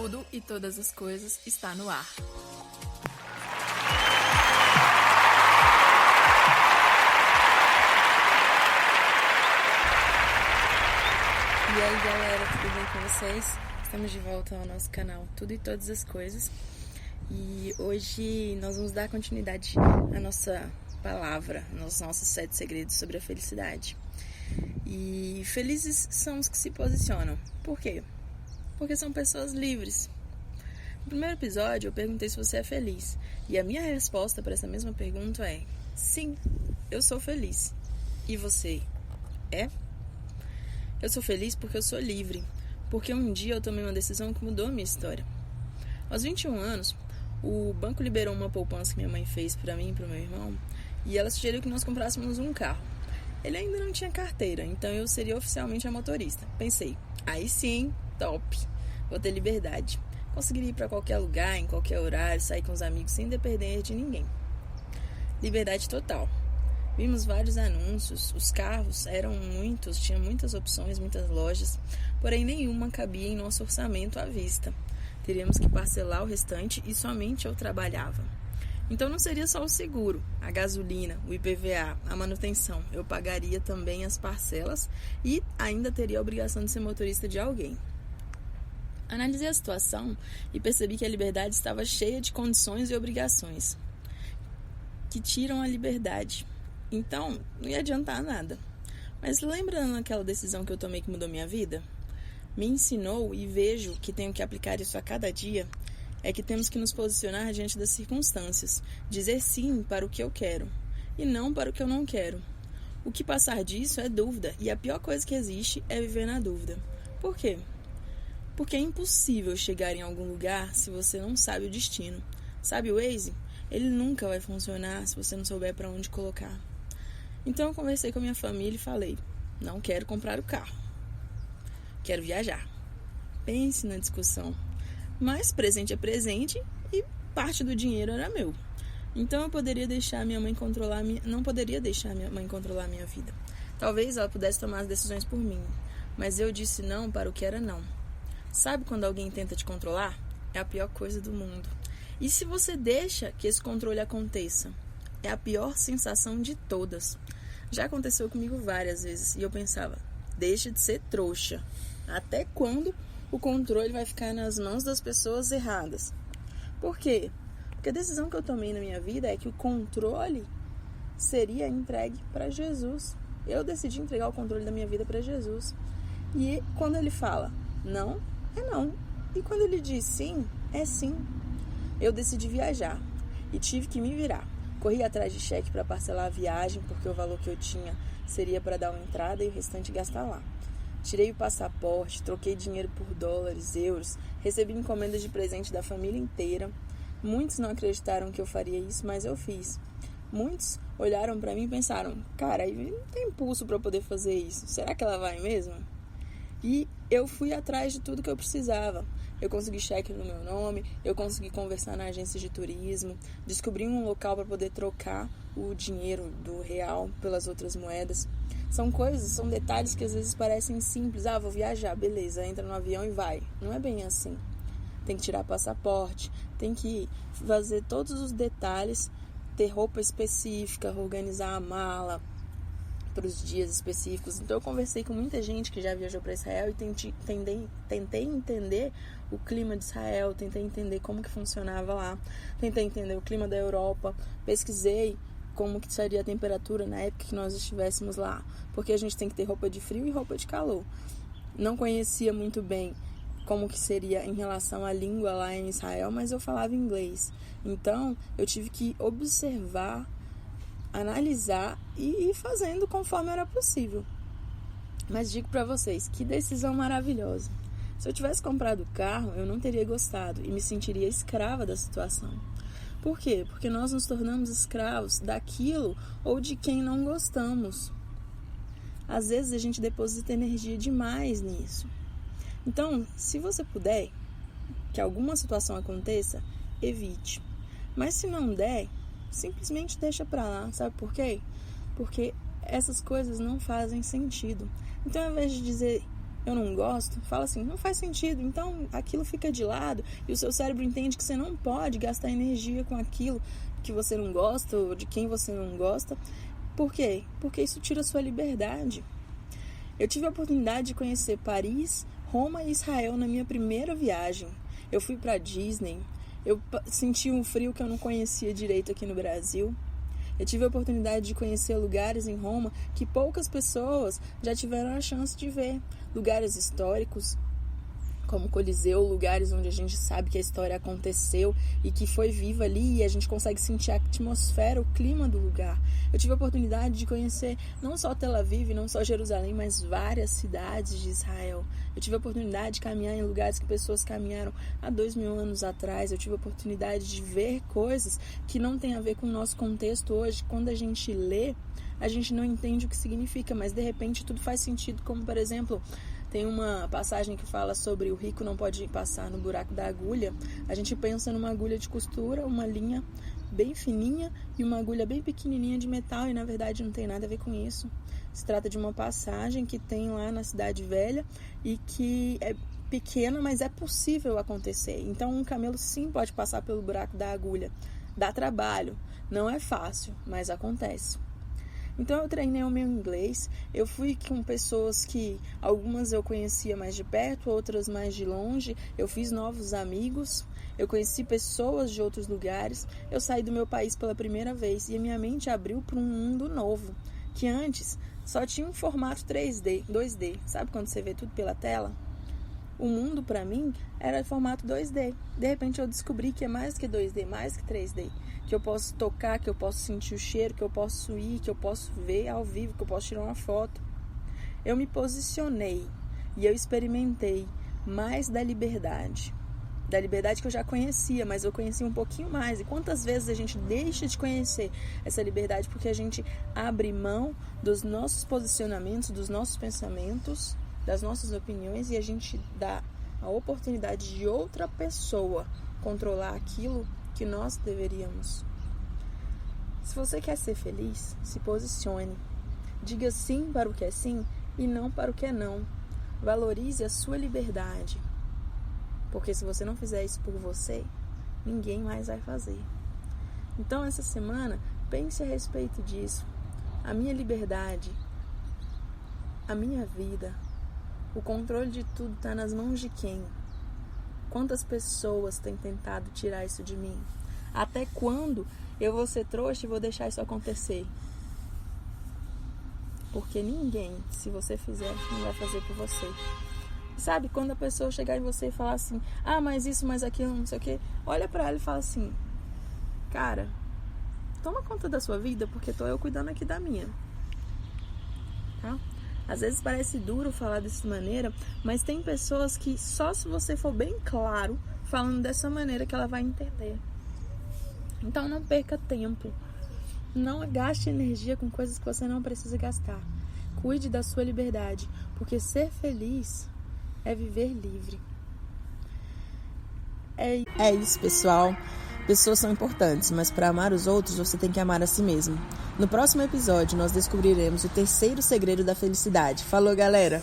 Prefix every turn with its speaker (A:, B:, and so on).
A: Tudo e todas as coisas está no ar.
B: E aí galera, tudo bem com vocês? Estamos de volta ao nosso canal Tudo e Todas as Coisas e hoje nós vamos dar continuidade à nossa palavra, nos nossos sete segredos sobre a felicidade. E felizes são os que se posicionam. Por quê? Porque são pessoas livres. No primeiro episódio eu perguntei se você é feliz e a minha resposta para essa mesma pergunta é: sim, eu sou feliz. E você é? Eu sou feliz porque eu sou livre, porque um dia eu tomei uma decisão que mudou a minha história. Aos 21 anos, o banco liberou uma poupança que minha mãe fez para mim e para o meu irmão, e ela sugeriu que nós comprássemos um carro. Ele ainda não tinha carteira, então eu seria oficialmente a motorista. Pensei, aí sim, top, vou ter liberdade. Conseguiria ir para qualquer lugar, em qualquer horário, sair com os amigos sem depender de ninguém. Liberdade total. Vimos vários anúncios, os carros eram muitos, tinha muitas opções, muitas lojas, porém nenhuma cabia em nosso orçamento à vista. Teríamos que parcelar o restante e somente eu trabalhava. Então não seria só o seguro, a gasolina, o IPVA, a manutenção. Eu pagaria também as parcelas e ainda teria a obrigação de ser motorista de alguém. Analisei a situação e percebi que a liberdade estava cheia de condições e obrigações que tiram a liberdade. Então, não ia adiantar nada. Mas lembrando aquela decisão que eu tomei que mudou minha vida? Me ensinou e vejo que tenho que aplicar isso a cada dia é que temos que nos posicionar diante das circunstâncias, dizer sim para o que eu quero e não para o que eu não quero. O que passar disso é dúvida, e a pior coisa que existe é viver na dúvida. Por quê? Porque é impossível chegar em algum lugar se você não sabe o destino. Sabe o Waze? Ele nunca vai funcionar se você não souber para onde colocar. Então eu conversei com a minha família e falei: não quero comprar o carro. Quero viajar. Pense na discussão. Mas presente é presente e parte do dinheiro era meu. Então eu poderia deixar minha mãe controlar minha, não poderia deixar minha mãe controlar minha vida. Talvez ela pudesse tomar as decisões por mim, mas eu disse não para o que era não. Sabe quando alguém tenta te controlar? É a pior coisa do mundo. E se você deixa que esse controle aconteça? É a pior sensação de todas. Já aconteceu comigo várias vezes e eu pensava, deixa de ser trouxa. Até quando o controle vai ficar nas mãos das pessoas erradas? Por quê? Porque a decisão que eu tomei na minha vida é que o controle seria entregue para Jesus. Eu decidi entregar o controle da minha vida para Jesus. E quando ele fala não, é não. E quando ele diz sim, é sim. Eu decidi viajar e tive que me virar. Corri atrás de cheque para parcelar a viagem, porque o valor que eu tinha seria para dar uma entrada e o restante gastar lá. Tirei o passaporte, troquei dinheiro por dólares, euros, recebi encomendas de presente da família inteira. Muitos não acreditaram que eu faria isso, mas eu fiz. Muitos olharam para mim e pensaram: cara, não tem impulso para poder fazer isso. Será que ela vai mesmo? E eu fui atrás de tudo que eu precisava. Eu consegui cheque no meu nome, eu consegui conversar na agência de turismo, descobri um local para poder trocar o dinheiro do real pelas outras moedas. São coisas, são detalhes que às vezes parecem simples. Ah, vou viajar, beleza, entra no avião e vai. Não é bem assim. Tem que tirar passaporte, tem que fazer todos os detalhes, ter roupa específica, organizar a mala, para os dias específicos. Então eu conversei com muita gente que já viajou para Israel e tentei, tentei, entender o clima de Israel, tentei entender como que funcionava lá, tentei entender o clima da Europa, pesquisei como que seria a temperatura na época que nós estivéssemos lá, porque a gente tem que ter roupa de frio e roupa de calor. Não conhecia muito bem como que seria em relação à língua lá em Israel, mas eu falava inglês. Então, eu tive que observar analisar e ir fazendo conforme era possível. Mas digo para vocês, que decisão maravilhosa. Se eu tivesse comprado o carro, eu não teria gostado e me sentiria escrava da situação. Por quê? Porque nós nos tornamos escravos daquilo ou de quem não gostamos. Às vezes a gente deposita energia demais nisso. Então, se você puder que alguma situação aconteça, evite. Mas se não der, simplesmente deixa pra lá, sabe por quê? Porque essas coisas não fazem sentido. Então, ao invés de dizer eu não gosto, fala assim, não faz sentido. Então aquilo fica de lado e o seu cérebro entende que você não pode gastar energia com aquilo que você não gosta ou de quem você não gosta. Por quê? Porque isso tira sua liberdade. Eu tive a oportunidade de conhecer Paris, Roma e Israel na minha primeira viagem. Eu fui para Disney, eu senti um frio que eu não conhecia direito aqui no Brasil. Eu tive a oportunidade de conhecer lugares em Roma que poucas pessoas já tiveram a chance de ver. Lugares históricos, como Coliseu, lugares onde a gente sabe que a história aconteceu e que foi viva ali e a gente consegue sentir a atmosfera, o clima do lugar. Eu tive a oportunidade de conhecer não só Tel Aviv, não só Jerusalém, mas várias cidades de Israel. Eu tive a oportunidade de caminhar em lugares que pessoas caminharam há dois mil anos atrás. Eu tive a oportunidade de ver coisas que não têm a ver com o nosso contexto hoje. Quando a gente lê, a gente não entende o que significa, mas de repente tudo faz sentido, como por exemplo tem uma passagem que fala sobre o rico não pode passar no buraco da agulha. A gente pensa numa agulha de costura, uma linha bem fininha e uma agulha bem pequenininha de metal e na verdade não tem nada a ver com isso. Se trata de uma passagem que tem lá na cidade velha e que é pequena, mas é possível acontecer. Então um camelo sim pode passar pelo buraco da agulha. Dá trabalho, não é fácil, mas acontece. Então eu treinei o meu inglês. Eu fui com pessoas que algumas eu conhecia mais de perto, outras mais de longe. Eu fiz novos amigos. Eu conheci pessoas de outros lugares. Eu saí do meu país pela primeira vez e a minha mente abriu para um mundo novo, que antes só tinha um formato 3D, 2D. Sabe quando você vê tudo pela tela? O mundo para mim era formato 2D. De repente eu descobri que é mais que 2D, mais que 3D que eu posso tocar, que eu posso sentir o cheiro, que eu posso ir, que eu posso ver ao vivo, que eu posso tirar uma foto. Eu me posicionei e eu experimentei mais da liberdade. Da liberdade que eu já conhecia, mas eu conheci um pouquinho mais. E quantas vezes a gente deixa de conhecer essa liberdade porque a gente abre mão dos nossos posicionamentos, dos nossos pensamentos, das nossas opiniões e a gente dá a oportunidade de outra pessoa controlar aquilo que nós deveríamos. Se você quer ser feliz, se posicione. Diga sim para o que é sim e não para o que é não. Valorize a sua liberdade. Porque se você não fizer isso por você, ninguém mais vai fazer. Então, essa semana, pense a respeito disso. A minha liberdade, a minha vida, o controle de tudo está nas mãos de quem? Quantas pessoas têm tentado tirar isso de mim? Até quando eu vou ser trouxa e vou deixar isso acontecer? Porque ninguém, se você fizer, não vai fazer por você. Sabe, quando a pessoa chegar em você e falar assim: ah, mas isso, mas aquilo, não sei o quê, olha para ela e fala assim: cara, toma conta da sua vida porque tô eu cuidando aqui da minha. Tá? Às vezes parece duro falar dessa maneira, mas tem pessoas que só se você for bem claro falando dessa maneira que ela vai entender. Então não perca tempo. Não gaste energia com coisas que você não precisa gastar. Cuide da sua liberdade, porque ser feliz é viver livre.
C: É, isso, pessoal. Pessoas são importantes, mas para amar os outros você tem que amar a si mesmo. No próximo episódio, nós descobriremos o terceiro segredo da felicidade. Falou, galera!